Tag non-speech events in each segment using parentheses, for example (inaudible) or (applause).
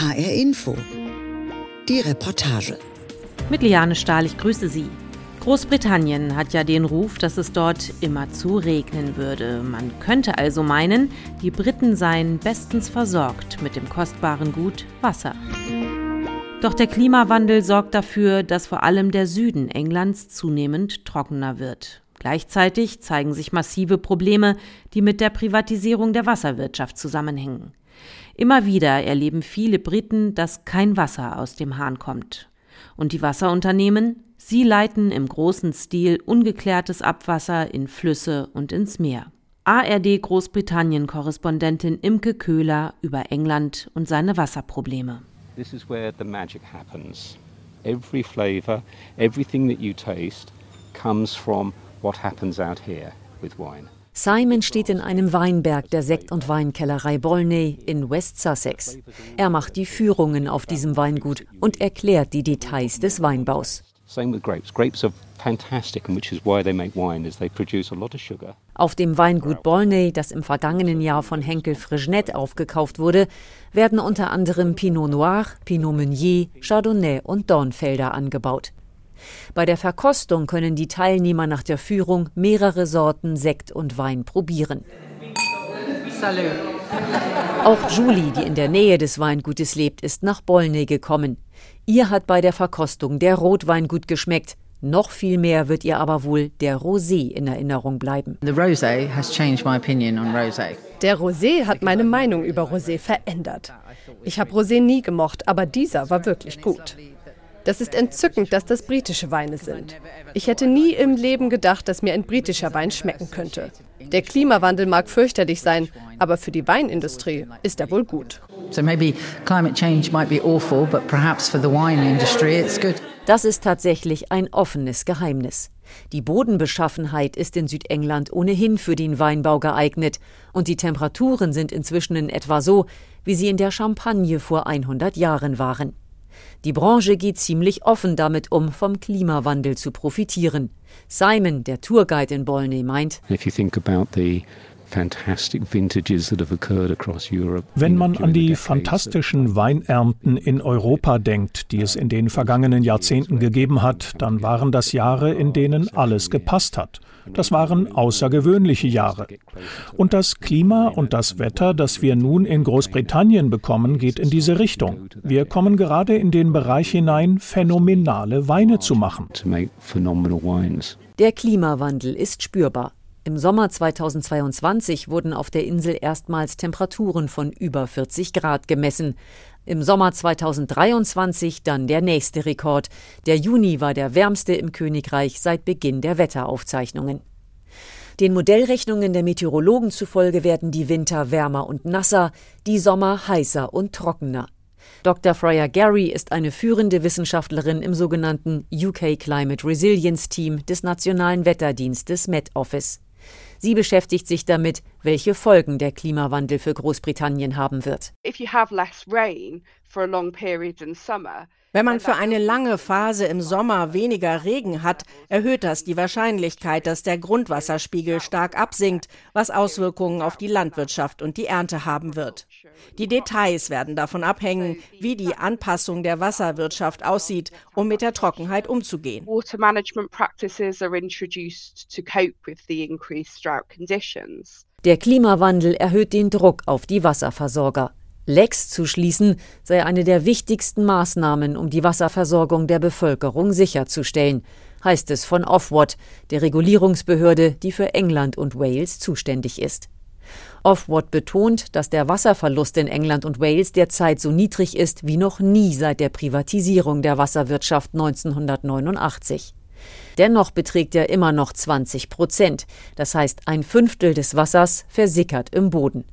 HR Info. Die Reportage. Mit Liane Stahl, ich grüße Sie. Großbritannien hat ja den Ruf, dass es dort immerzu regnen würde. Man könnte also meinen, die Briten seien bestens versorgt mit dem kostbaren Gut Wasser. Doch der Klimawandel sorgt dafür, dass vor allem der Süden Englands zunehmend trockener wird. Gleichzeitig zeigen sich massive Probleme, die mit der Privatisierung der Wasserwirtschaft zusammenhängen. Immer wieder erleben viele Briten, dass kein Wasser aus dem Hahn kommt. Und die Wasserunternehmen, sie leiten im großen Stil ungeklärtes Abwasser in Flüsse und ins Meer. ARD Großbritannien-Korrespondentin Imke Köhler über England und seine Wasserprobleme. This is where the magic happens. Every flavor, everything that you taste comes from what happens out here with wine. Simon steht in einem Weinberg der Sekt- und Weinkellerei Bolney in West Sussex. Er macht die Führungen auf diesem Weingut und erklärt die Details des Weinbaus. Auf dem Weingut Bolney, das im vergangenen Jahr von Henkel Frigenet aufgekauft wurde, werden unter anderem Pinot Noir, Pinot Meunier, Chardonnay und Dornfelder angebaut. Bei der Verkostung können die Teilnehmer nach der Führung mehrere Sorten Sekt und Wein probieren. Salut. Auch Julie, die in der Nähe des Weingutes lebt, ist nach Bolney gekommen. Ihr hat bei der Verkostung der Rotwein gut geschmeckt. Noch viel mehr wird ihr aber wohl der Rosé in Erinnerung bleiben. Der Rosé hat meine Meinung über Rosé verändert. Ich habe Rosé nie gemocht, aber dieser war wirklich gut. Das ist entzückend, dass das britische Weine sind. Ich hätte nie im Leben gedacht, dass mir ein britischer Wein schmecken könnte. Der Klimawandel mag fürchterlich sein, aber für die Weinindustrie ist er wohl gut. Das ist tatsächlich ein offenes Geheimnis. Die Bodenbeschaffenheit ist in Südengland ohnehin für den Weinbau geeignet und die Temperaturen sind inzwischen in etwa so, wie sie in der Champagne vor 100 Jahren waren. Die Branche geht ziemlich offen damit um, vom Klimawandel zu profitieren. Simon, der Tourguide in Bolney, meint, wenn man an die fantastischen Weinernten in Europa denkt, die es in den vergangenen Jahrzehnten gegeben hat, dann waren das Jahre, in denen alles gepasst hat. Das waren außergewöhnliche Jahre. Und das Klima und das Wetter, das wir nun in Großbritannien bekommen, geht in diese Richtung. Wir kommen gerade in den Bereich hinein, phänomenale Weine zu machen. Der Klimawandel ist spürbar. Im Sommer 2022 wurden auf der Insel erstmals Temperaturen von über 40 Grad gemessen. Im Sommer 2023 dann der nächste Rekord. Der Juni war der wärmste im Königreich seit Beginn der Wetteraufzeichnungen. Den Modellrechnungen der Meteorologen zufolge werden die Winter wärmer und nasser, die Sommer heißer und trockener. Dr. Freya Gary ist eine führende Wissenschaftlerin im sogenannten UK Climate Resilience Team des Nationalen Wetterdienstes Met Office. Sie beschäftigt sich damit, welche Folgen der Klimawandel für Großbritannien haben wird. If you have less rain for a long period in summer, wenn man für eine lange Phase im Sommer weniger Regen hat, erhöht das die Wahrscheinlichkeit, dass der Grundwasserspiegel stark absinkt, was Auswirkungen auf die Landwirtschaft und die Ernte haben wird. Die Details werden davon abhängen, wie die Anpassung der Wasserwirtschaft aussieht, um mit der Trockenheit umzugehen. Der Klimawandel erhöht den Druck auf die Wasserversorger. Lecks zu schließen sei eine der wichtigsten Maßnahmen, um die Wasserversorgung der Bevölkerung sicherzustellen, heißt es von Ofwat, der Regulierungsbehörde, die für England und Wales zuständig ist. Ofwat betont, dass der Wasserverlust in England und Wales derzeit so niedrig ist wie noch nie seit der Privatisierung der Wasserwirtschaft 1989. Dennoch beträgt er immer noch 20 Prozent, das heißt ein Fünftel des Wassers versickert im Boden.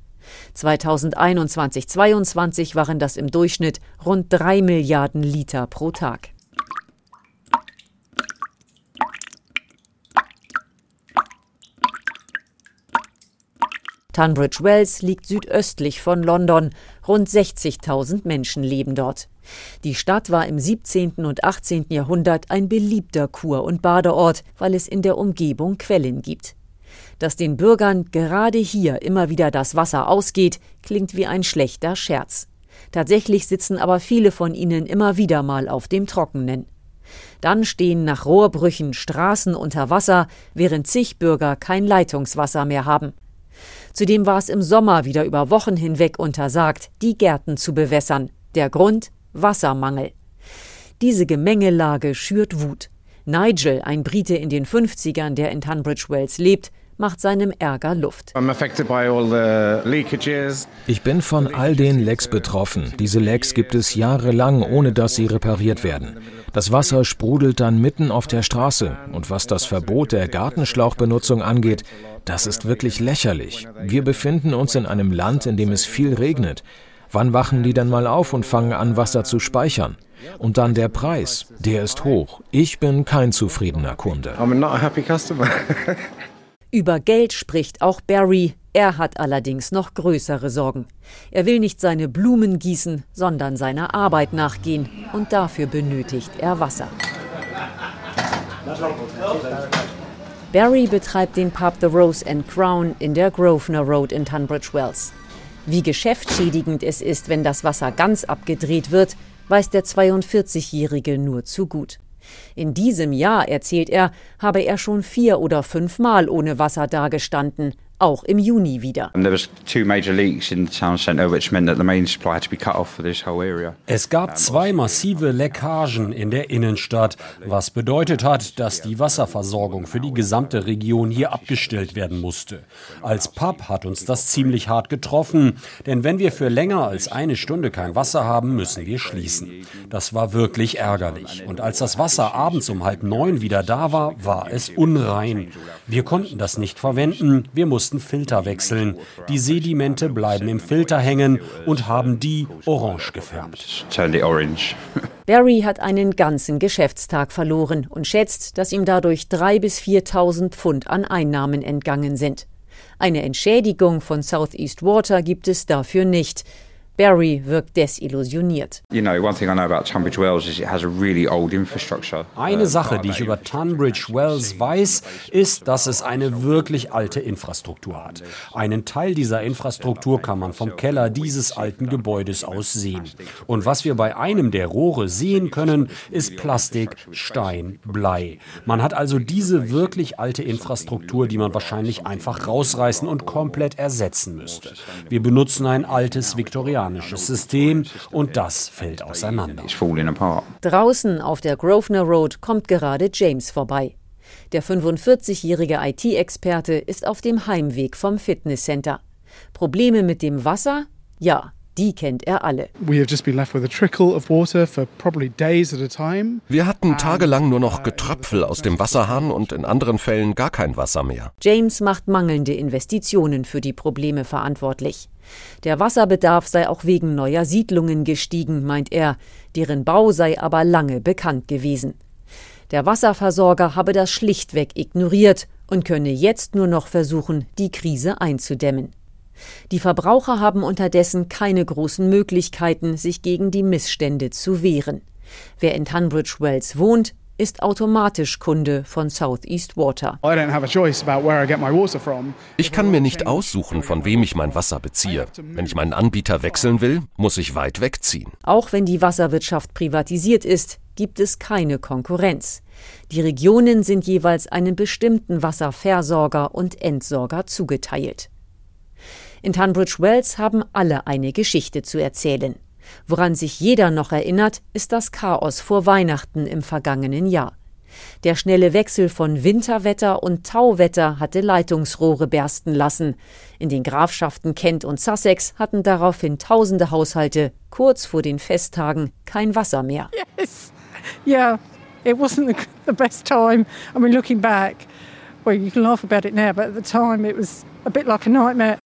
2021-22 waren das im Durchschnitt rund 3 Milliarden Liter pro Tag. Tunbridge Wells liegt südöstlich von London. Rund 60.000 Menschen leben dort. Die Stadt war im 17. und 18. Jahrhundert ein beliebter Kur- und Badeort, weil es in der Umgebung Quellen gibt. Dass den Bürgern gerade hier immer wieder das Wasser ausgeht, klingt wie ein schlechter Scherz. Tatsächlich sitzen aber viele von ihnen immer wieder mal auf dem Trockenen. Dann stehen nach Rohrbrüchen Straßen unter Wasser, während zig Bürger kein Leitungswasser mehr haben. Zudem war es im Sommer wieder über Wochen hinweg untersagt, die Gärten zu bewässern. Der Grund Wassermangel. Diese Gemengelage schürt Wut. Nigel, ein Brite in den 50ern, der in Tunbridge Wells lebt, macht seinem Ärger Luft. Ich bin von all den Lecks betroffen. Diese Lecks gibt es jahrelang, ohne dass sie repariert werden. Das Wasser sprudelt dann mitten auf der Straße. Und was das Verbot der Gartenschlauchbenutzung angeht, das ist wirklich lächerlich. Wir befinden uns in einem Land, in dem es viel regnet. Wann wachen die denn mal auf und fangen an, Wasser zu speichern? Und dann der Preis, der ist hoch. Ich bin kein zufriedener Kunde. (laughs) Über Geld spricht auch Barry. Er hat allerdings noch größere Sorgen. Er will nicht seine Blumen gießen, sondern seiner Arbeit nachgehen. Und dafür benötigt er Wasser. Barry betreibt den Pub The Rose and Crown in der Grosvenor Road in Tunbridge Wells. Wie geschäftsschädigend es ist, wenn das Wasser ganz abgedreht wird, weiß der 42-Jährige nur zu gut. In diesem Jahr, erzählt er, habe er schon vier oder fünfmal ohne Wasser dagestanden, auch im Juni wieder. Es gab zwei massive Leckagen in der Innenstadt, was bedeutet hat, dass die Wasserversorgung für die gesamte Region hier abgestellt werden musste. Als Pub hat uns das ziemlich hart getroffen, denn wenn wir für länger als eine Stunde kein Wasser haben, müssen wir schließen. Das war wirklich ärgerlich. Und als das Wasser abends um halb neun wieder da war, war es unrein. Wir konnten das nicht verwenden, wir mussten mussten Filter wechseln. Die Sedimente bleiben im Filter hängen und haben die orange gefärbt. Barry hat einen ganzen Geschäftstag verloren und schätzt, dass ihm dadurch 3.000 bis 4.000 Pfund an Einnahmen entgangen sind. Eine Entschädigung von Southeast Water gibt es dafür nicht. Barry wirkt desillusioniert. Eine Sache, die ich über Tunbridge Wells weiß, ist, dass es eine wirklich alte Infrastruktur hat. Einen Teil dieser Infrastruktur kann man vom Keller dieses alten Gebäudes aus sehen. Und was wir bei einem der Rohre sehen können, ist Plastik, Stein, Blei. Man hat also diese wirklich alte Infrastruktur, die man wahrscheinlich einfach rausreißen und komplett ersetzen müsste. Wir benutzen ein altes Viktorianisches amerikanisches System und das fällt auseinander. Draußen auf der Grosvenor Road kommt gerade James vorbei. Der 45-jährige IT-Experte ist auf dem Heimweg vom Fitnesscenter. Probleme mit dem Wasser? Ja, die kennt er alle. Wir hatten tagelang nur noch Getröpfel aus dem Wasserhahn und in anderen Fällen gar kein Wasser mehr. James macht mangelnde Investitionen für die Probleme verantwortlich. Der Wasserbedarf sei auch wegen neuer Siedlungen gestiegen, meint er, deren Bau sei aber lange bekannt gewesen. Der Wasserversorger habe das schlichtweg ignoriert und könne jetzt nur noch versuchen, die Krise einzudämmen. Die Verbraucher haben unterdessen keine großen Möglichkeiten, sich gegen die Missstände zu wehren. Wer in Tunbridge Wells wohnt, ist automatisch Kunde von Southeast Water. Ich kann mir nicht aussuchen, von wem ich mein Wasser beziehe. Wenn ich meinen Anbieter wechseln will, muss ich weit wegziehen. Auch wenn die Wasserwirtschaft privatisiert ist, gibt es keine Konkurrenz. Die Regionen sind jeweils einem bestimmten Wasserversorger und Entsorger zugeteilt. In Tunbridge Wells haben alle eine Geschichte zu erzählen. Woran sich jeder noch erinnert, ist das Chaos vor Weihnachten im vergangenen Jahr. Der schnelle Wechsel von Winterwetter und Tauwetter hatte Leitungsrohre bersten lassen. In den Grafschaften Kent und Sussex hatten daraufhin tausende Haushalte kurz vor den Festtagen kein Wasser mehr. Yes. Yeah, it wasn't the best time. I mean, looking back,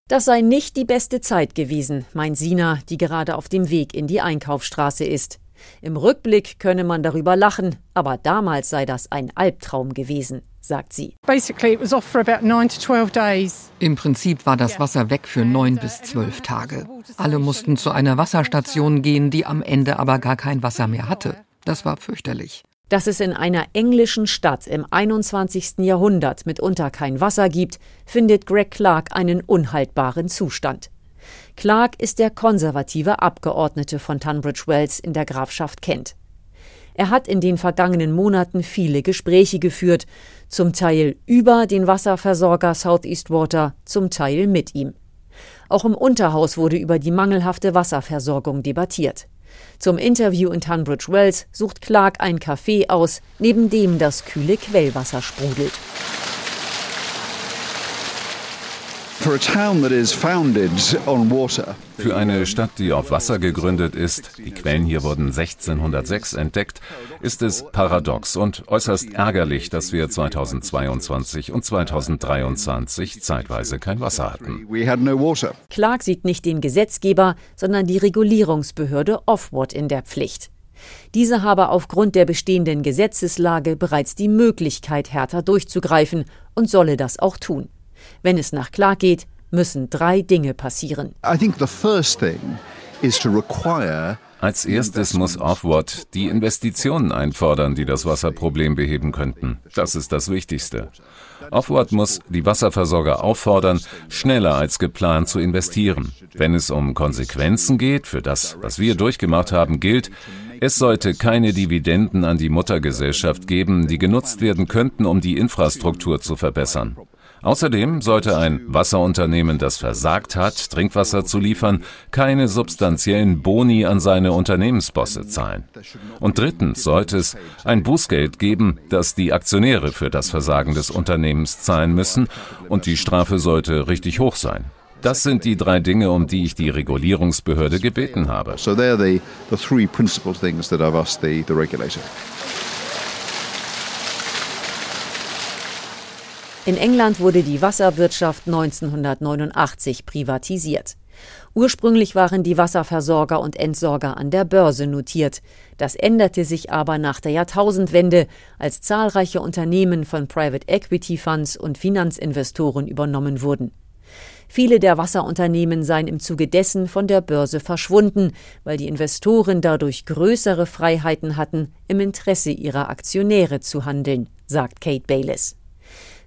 Das sei nicht die beste Zeit gewesen, meint Sina, die gerade auf dem Weg in die Einkaufsstraße ist. Im Rückblick könne man darüber lachen, aber damals sei das ein Albtraum gewesen, sagt sie. Im Prinzip war das Wasser weg für neun bis zwölf Tage. Alle mussten zu einer Wasserstation gehen, die am Ende aber gar kein Wasser mehr hatte. Das war fürchterlich. Dass es in einer englischen Stadt im 21. Jahrhundert mitunter kein Wasser gibt, findet Greg Clark einen unhaltbaren Zustand. Clark ist der konservative Abgeordnete von Tunbridge Wells in der Grafschaft Kent. Er hat in den vergangenen Monaten viele Gespräche geführt, zum Teil über den Wasserversorger Southeast Water, zum Teil mit ihm. Auch im Unterhaus wurde über die mangelhafte Wasserversorgung debattiert. Zum Interview in Tunbridge Wells sucht Clark ein Café aus, neben dem das kühle Quellwasser sprudelt. Für eine Stadt, die auf Wasser gegründet ist, die Quellen hier wurden 1606 entdeckt, ist es paradox und äußerst ärgerlich, dass wir 2022 und 2023 zeitweise kein Wasser hatten. Clark sieht nicht den Gesetzgeber, sondern die Regulierungsbehörde Offward in der Pflicht. Diese habe aufgrund der bestehenden Gesetzeslage bereits die Möglichkeit, härter durchzugreifen und solle das auch tun. Wenn es nach Clark geht, müssen drei Dinge passieren. Als erstes muss Offward die Investitionen einfordern, die das Wasserproblem beheben könnten. Das ist das Wichtigste. Offward muss die Wasserversorger auffordern, schneller als geplant zu investieren. Wenn es um Konsequenzen geht, für das, was wir durchgemacht haben, gilt, es sollte keine Dividenden an die Muttergesellschaft geben, die genutzt werden könnten, um die Infrastruktur zu verbessern. Außerdem sollte ein Wasserunternehmen, das versagt hat, Trinkwasser zu liefern, keine substanziellen Boni an seine Unternehmensbosse zahlen. Und drittens sollte es ein Bußgeld geben, das die Aktionäre für das Versagen des Unternehmens zahlen müssen, und die Strafe sollte richtig hoch sein. Das sind die drei Dinge, um die ich die Regulierungsbehörde gebeten habe. So they're the, the three principal things that I've asked the, the regulator. In England wurde die Wasserwirtschaft 1989 privatisiert. Ursprünglich waren die Wasserversorger und Entsorger an der Börse notiert. Das änderte sich aber nach der Jahrtausendwende, als zahlreiche Unternehmen von Private Equity Funds und Finanzinvestoren übernommen wurden. Viele der Wasserunternehmen seien im Zuge dessen von der Börse verschwunden, weil die Investoren dadurch größere Freiheiten hatten, im Interesse ihrer Aktionäre zu handeln, sagt Kate Bayliss.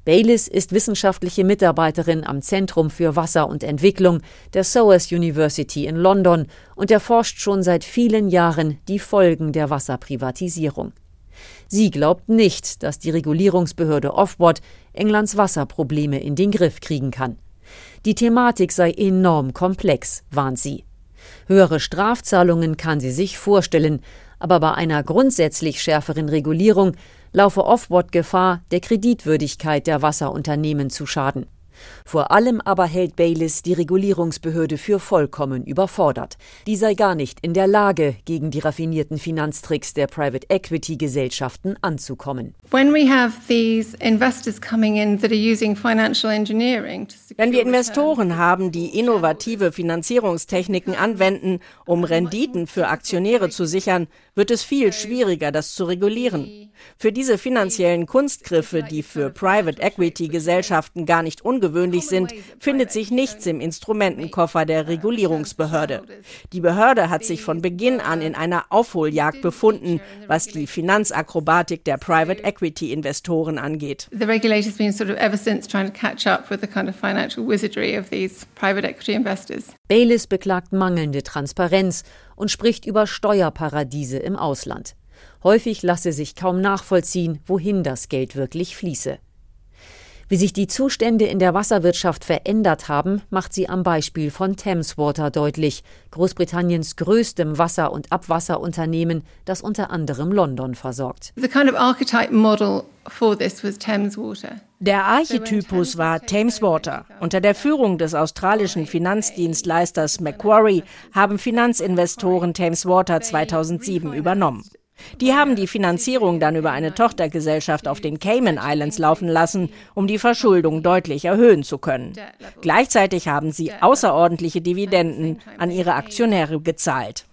Bayliss ist wissenschaftliche Mitarbeiterin am Zentrum für Wasser und Entwicklung der SOAS University in London und erforscht schon seit vielen Jahren die Folgen der Wasserprivatisierung. Sie glaubt nicht, dass die Regulierungsbehörde Offboard Englands Wasserprobleme in den Griff kriegen kann. Die Thematik sei enorm komplex, warnt sie. Höhere Strafzahlungen kann sie sich vorstellen, aber bei einer grundsätzlich schärferen Regulierung laufe Offboard Gefahr, der Kreditwürdigkeit der Wasserunternehmen zu schaden. Vor allem aber hält Bayliss die Regulierungsbehörde für vollkommen überfordert. Die sei gar nicht in der Lage, gegen die raffinierten Finanztricks der Private Equity Gesellschaften anzukommen. Wenn wir Investoren haben, die innovative Finanzierungstechniken anwenden, um Renditen für Aktionäre zu sichern, wird es viel schwieriger, das zu regulieren. Für diese finanziellen Kunstgriffe, die für Private Equity Gesellschaften gar nicht ungewöhnlich sind, findet sich nichts im Instrumentenkoffer der Regulierungsbehörde. Die Behörde hat sich von Beginn an in einer Aufholjagd befunden, was die Finanzakrobatik der Private Equity Investoren angeht. The regulator's been sort of ever since trying to catch up with the kind of financial wizardry of these private equity investors. Bayliss beklagt mangelnde Transparenz und spricht über Steuerparadiese im Ausland. Häufig lasse sich kaum nachvollziehen, wohin das Geld wirklich fließe. Wie sich die Zustände in der Wasserwirtschaft verändert haben, macht sie am Beispiel von Thameswater deutlich, Großbritanniens größtem Wasser- und Abwasserunternehmen, das unter anderem London versorgt. Der Archetypus war Thameswater. Unter der Führung des australischen Finanzdienstleisters Macquarie haben Finanzinvestoren Thameswater 2007 übernommen. Die haben die Finanzierung dann über eine Tochtergesellschaft auf den Cayman Islands laufen lassen, um die Verschuldung deutlich erhöhen zu können. Gleichzeitig haben sie außerordentliche Dividenden an ihre Aktionäre gezahlt.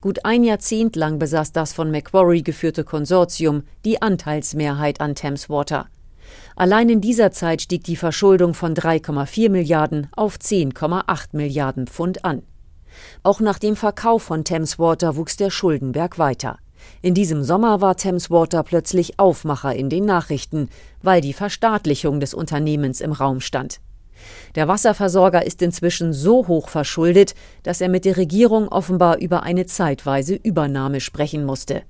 Gut ein Jahrzehnt lang besaß das von Macquarie geführte Konsortium die Anteilsmehrheit an Thames Water. Allein in dieser Zeit stieg die Verschuldung von 3,4 Milliarden auf 10,8 Milliarden Pfund an. Auch nach dem Verkauf von Thameswater wuchs der Schuldenberg weiter. In diesem Sommer war Thameswater plötzlich Aufmacher in den Nachrichten, weil die Verstaatlichung des Unternehmens im Raum stand. Der Wasserversorger ist inzwischen so hoch verschuldet, dass er mit der Regierung offenbar über eine zeitweise Übernahme sprechen musste.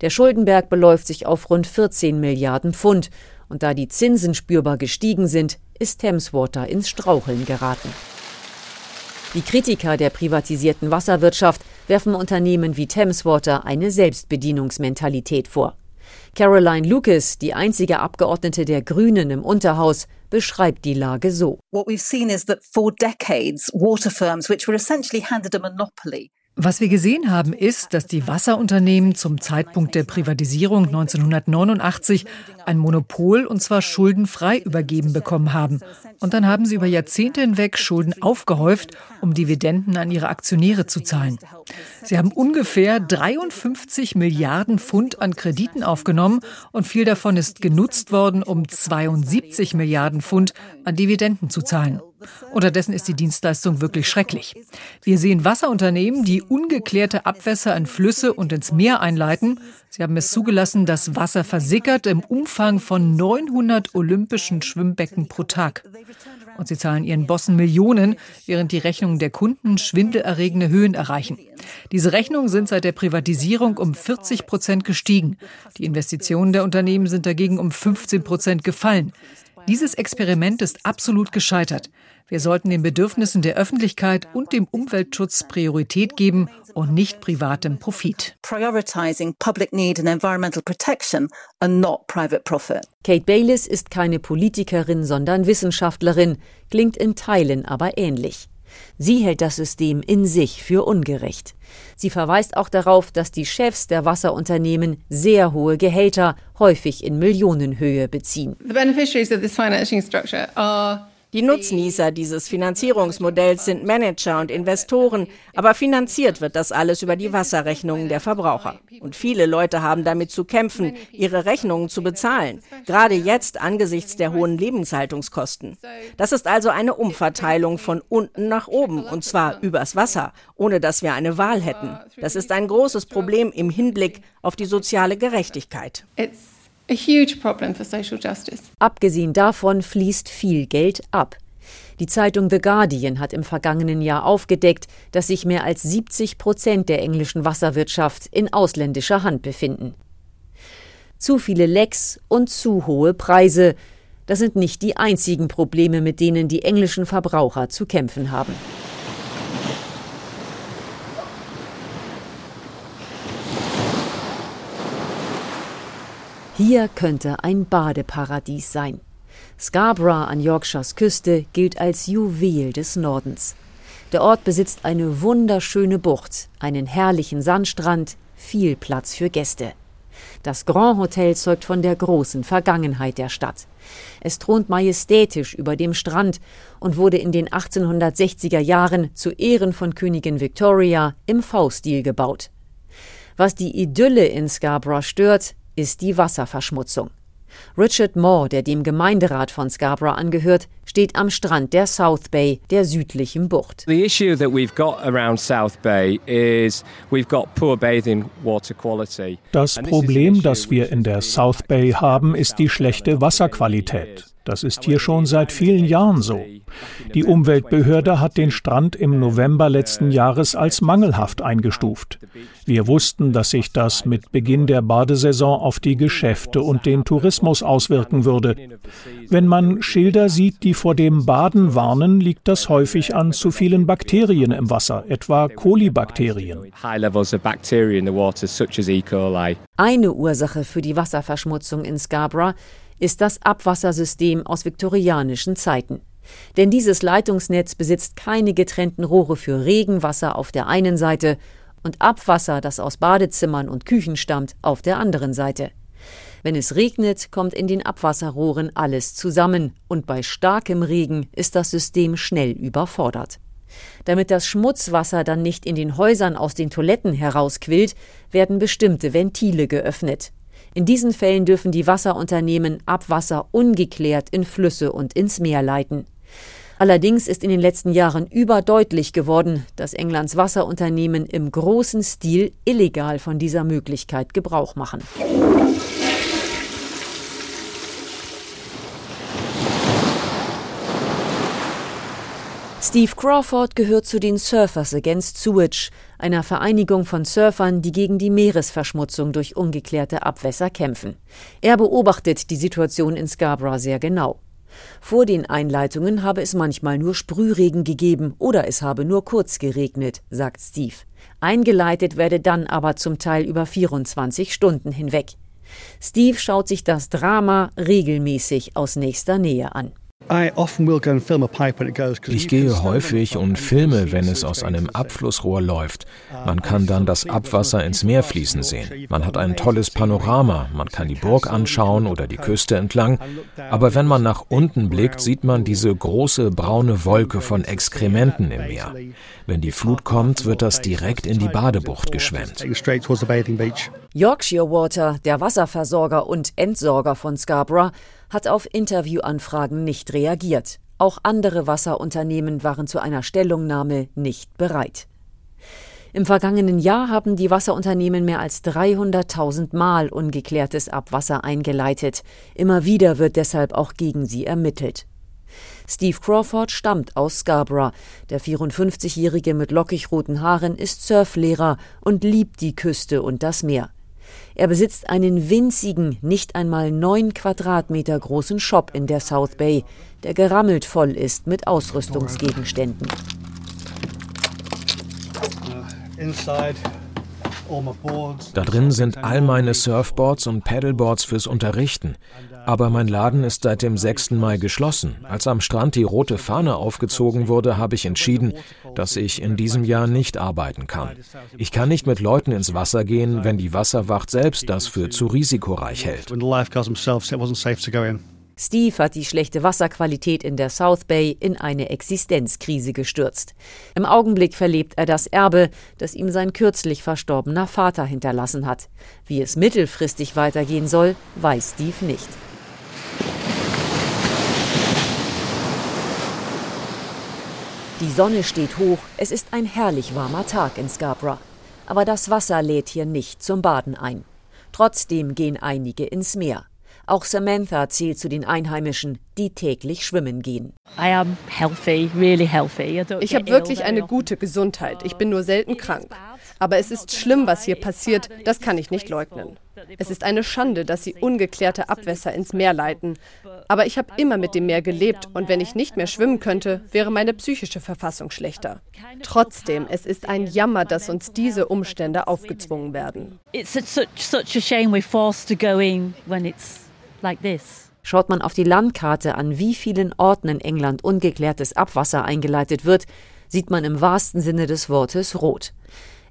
Der Schuldenberg beläuft sich auf rund 14 Milliarden Pfund, und da die Zinsen spürbar gestiegen sind, ist Thameswater ins Straucheln geraten. Die Kritiker der privatisierten Wasserwirtschaft werfen Unternehmen wie Thameswater eine Selbstbedienungsmentalität vor. Caroline Lucas, die einzige Abgeordnete der Grünen im Unterhaus, beschreibt die Lage so. What we've seen is that for decades water firms which were essentially handed a monopoly was wir gesehen haben, ist, dass die Wasserunternehmen zum Zeitpunkt der Privatisierung 1989 ein Monopol und zwar schuldenfrei übergeben bekommen haben. Und dann haben sie über Jahrzehnte hinweg Schulden aufgehäuft, um Dividenden an ihre Aktionäre zu zahlen. Sie haben ungefähr 53 Milliarden Pfund an Krediten aufgenommen und viel davon ist genutzt worden, um 72 Milliarden Pfund an Dividenden zu zahlen. Unterdessen ist die Dienstleistung wirklich schrecklich. Wir sehen Wasserunternehmen, die ungeklärte Abwässer in Flüsse und ins Meer einleiten. Sie haben es zugelassen, dass Wasser versickert im Umfang von 900 olympischen Schwimmbecken pro Tag. Und sie zahlen ihren Bossen Millionen, während die Rechnungen der Kunden schwindelerregende Höhen erreichen. Diese Rechnungen sind seit der Privatisierung um 40 Prozent gestiegen. Die Investitionen der Unternehmen sind dagegen um 15 Prozent gefallen. Dieses Experiment ist absolut gescheitert. Wir sollten den Bedürfnissen der Öffentlichkeit und dem Umweltschutz Priorität geben und nicht privatem Profit. Prioritizing public need and environmental protection and not private profit. Kate Bayliss ist keine Politikerin, sondern Wissenschaftlerin, klingt in Teilen aber ähnlich. Sie hält das System in sich für ungerecht. Sie verweist auch darauf, dass die Chefs der Wasserunternehmen sehr hohe Gehälter, häufig in Millionenhöhe, beziehen. The beneficiaries of this financing structure are die Nutznießer dieses Finanzierungsmodells sind Manager und Investoren, aber finanziert wird das alles über die Wasserrechnungen der Verbraucher. Und viele Leute haben damit zu kämpfen, ihre Rechnungen zu bezahlen, gerade jetzt angesichts der hohen Lebenshaltungskosten. Das ist also eine Umverteilung von unten nach oben, und zwar übers Wasser, ohne dass wir eine Wahl hätten. Das ist ein großes Problem im Hinblick auf die soziale Gerechtigkeit. It's a huge problem for social justice. Abgesehen davon fließt viel Geld ab. Die Zeitung The Guardian hat im vergangenen Jahr aufgedeckt, dass sich mehr als 70 Prozent der englischen Wasserwirtschaft in ausländischer Hand befinden. Zu viele Lecks und zu hohe Preise. Das sind nicht die einzigen Probleme, mit denen die englischen Verbraucher zu kämpfen haben. Hier könnte ein Badeparadies sein. Scarborough an Yorkshires Küste gilt als Juwel des Nordens. Der Ort besitzt eine wunderschöne Bucht, einen herrlichen Sandstrand, viel Platz für Gäste. Das Grand Hotel zeugt von der großen Vergangenheit der Stadt. Es thront majestätisch über dem Strand und wurde in den 1860er Jahren zu Ehren von Königin Victoria im V-Stil gebaut. Was die Idylle in Scarborough stört, ist die Wasserverschmutzung. Richard Moore, der dem Gemeinderat von Scarborough angehört, steht am Strand der South Bay, der südlichen Bucht. The issue that we've got around South Bay is we've got poor bathing water quality. Das Problem, das wir in der South Bay haben, ist die schlechte Wasserqualität. Das ist hier schon seit vielen Jahren so. Die Umweltbehörde hat den Strand im November letzten Jahres als mangelhaft eingestuft. Wir wussten, dass sich das mit Beginn der Badesaison auf die Geschäfte und den Tourismus auswirken würde. Wenn man Schilder sieht, die vor dem Baden warnen, liegt das häufig an zu vielen Bakterien im Wasser, etwa Kolibakterien. E. Eine Ursache für die Wasserverschmutzung in Scarborough ist das Abwassersystem aus viktorianischen Zeiten. Denn dieses Leitungsnetz besitzt keine getrennten Rohre für Regenwasser auf der einen Seite und Abwasser, das aus Badezimmern und Küchen stammt, auf der anderen Seite. Wenn es regnet, kommt in den Abwasserrohren alles zusammen, und bei starkem Regen ist das System schnell überfordert. Damit das Schmutzwasser dann nicht in den Häusern aus den Toiletten herausquillt, werden bestimmte Ventile geöffnet. In diesen Fällen dürfen die Wasserunternehmen Abwasser ungeklärt in Flüsse und ins Meer leiten. Allerdings ist in den letzten Jahren überdeutlich geworden, dass Englands Wasserunternehmen im großen Stil illegal von dieser Möglichkeit Gebrauch machen. Steve Crawford gehört zu den Surfers Against Sewage, einer Vereinigung von Surfern, die gegen die Meeresverschmutzung durch ungeklärte Abwässer kämpfen. Er beobachtet die Situation in Scarborough sehr genau. Vor den Einleitungen habe es manchmal nur Sprühregen gegeben oder es habe nur kurz geregnet, sagt Steve. Eingeleitet werde dann aber zum Teil über 24 Stunden hinweg. Steve schaut sich das Drama regelmäßig aus nächster Nähe an. Ich gehe häufig und filme, wenn es aus einem Abflussrohr läuft. Man kann dann das Abwasser ins Meer fließen sehen. Man hat ein tolles Panorama, man kann die Burg anschauen oder die Küste entlang. Aber wenn man nach unten blickt, sieht man diese große braune Wolke von Exkrementen im Meer. Wenn die Flut kommt, wird das direkt in die Badebucht geschwemmt. Yorkshire Water, der Wasserversorger und Entsorger von Scarborough, hat auf Interviewanfragen nicht reagiert. Auch andere Wasserunternehmen waren zu einer Stellungnahme nicht bereit. Im vergangenen Jahr haben die Wasserunternehmen mehr als 300.000 Mal ungeklärtes Abwasser eingeleitet. Immer wieder wird deshalb auch gegen sie ermittelt. Steve Crawford stammt aus Scarborough. Der 54-Jährige mit lockig roten Haaren ist Surflehrer und liebt die Küste und das Meer. Er besitzt einen winzigen, nicht einmal neun Quadratmeter großen Shop in der South Bay, der gerammelt voll ist mit Ausrüstungsgegenständen. Da drin sind all meine Surfboards und Paddleboards fürs Unterrichten. Aber mein Laden ist seit dem 6. Mai geschlossen. Als am Strand die rote Fahne aufgezogen wurde, habe ich entschieden, dass ich in diesem Jahr nicht arbeiten kann. Ich kann nicht mit Leuten ins Wasser gehen, wenn die Wasserwacht selbst das für zu risikoreich hält. Steve hat die schlechte Wasserqualität in der South Bay in eine Existenzkrise gestürzt. Im Augenblick verlebt er das Erbe, das ihm sein kürzlich verstorbener Vater hinterlassen hat. Wie es mittelfristig weitergehen soll, weiß Steve nicht. Die Sonne steht hoch, es ist ein herrlich warmer Tag in Scarborough. Aber das Wasser lädt hier nicht zum Baden ein. Trotzdem gehen einige ins Meer. Auch Samantha zählt zu den Einheimischen, die täglich schwimmen gehen. Ich habe wirklich eine gute Gesundheit. Ich bin nur selten krank. Aber es ist schlimm, was hier passiert. Das kann ich nicht leugnen. Es ist eine Schande, dass sie ungeklärte Abwässer ins Meer leiten. Aber ich habe immer mit dem Meer gelebt und wenn ich nicht mehr schwimmen könnte, wäre meine psychische Verfassung schlechter. Trotzdem, es ist ein Jammer, dass uns diese Umstände aufgezwungen werden. Schaut man auf die Landkarte an, wie vielen Orten in England ungeklärtes Abwasser eingeleitet wird, sieht man im wahrsten Sinne des Wortes rot.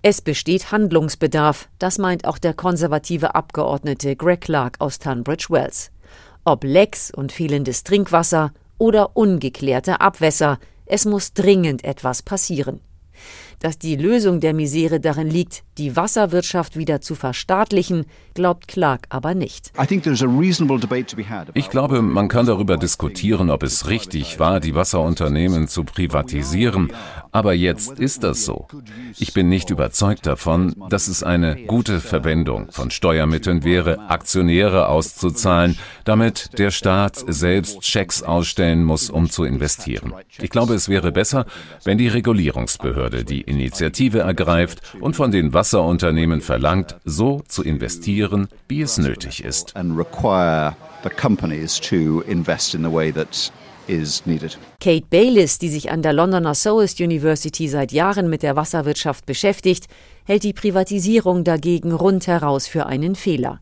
Es besteht Handlungsbedarf, das meint auch der konservative Abgeordnete Greg Clark aus Tunbridge Wells. Ob Lecks und fehlendes Trinkwasser oder ungeklärte Abwässer, es muss dringend etwas passieren dass die Lösung der Misere darin liegt, die Wasserwirtschaft wieder zu verstaatlichen, glaubt Clark aber nicht. Ich glaube, man kann darüber diskutieren, ob es richtig war, die Wasserunternehmen zu privatisieren, aber jetzt ist das so. Ich bin nicht überzeugt davon, dass es eine gute Verwendung von Steuermitteln wäre, Aktionäre auszuzahlen, damit der Staat selbst Schecks ausstellen muss, um zu investieren. Ich glaube, es wäre besser, wenn die Regulierungsbehörde die Initiative ergreift und von den Wasserunternehmen verlangt, so zu investieren, wie es nötig ist. Kate Bayliss, die sich an der Londoner Souls University seit Jahren mit der Wasserwirtschaft beschäftigt, hält die Privatisierung dagegen rundheraus für einen Fehler.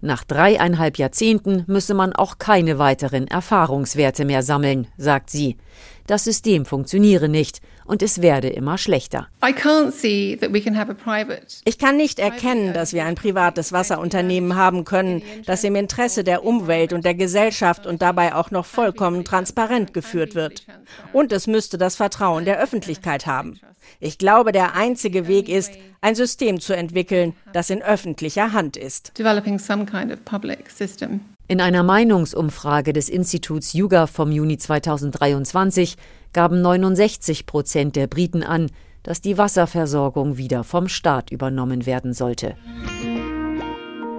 Nach dreieinhalb Jahrzehnten müsse man auch keine weiteren Erfahrungswerte mehr sammeln, sagt sie. Das System funktioniere nicht und es werde immer schlechter. Ich kann nicht erkennen, dass wir ein privates Wasserunternehmen haben können, das im Interesse der Umwelt und der Gesellschaft und dabei auch noch vollkommen transparent geführt wird. Und es müsste das Vertrauen der Öffentlichkeit haben. Ich glaube, der einzige Weg ist, ein System zu entwickeln, das in öffentlicher Hand ist. In einer Meinungsumfrage des Instituts YouGov vom Juni 2023 gaben 69 Prozent der Briten an, dass die Wasserversorgung wieder vom Staat übernommen werden sollte.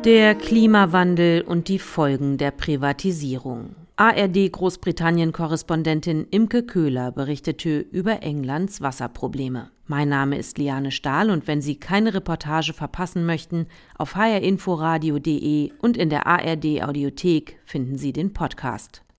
Der Klimawandel und die Folgen der Privatisierung. ARD Großbritannien-Korrespondentin Imke Köhler berichtete über Englands Wasserprobleme. Mein Name ist Liane Stahl und wenn Sie keine Reportage verpassen möchten, auf hrinforadio.de und in der ARD Audiothek finden Sie den Podcast.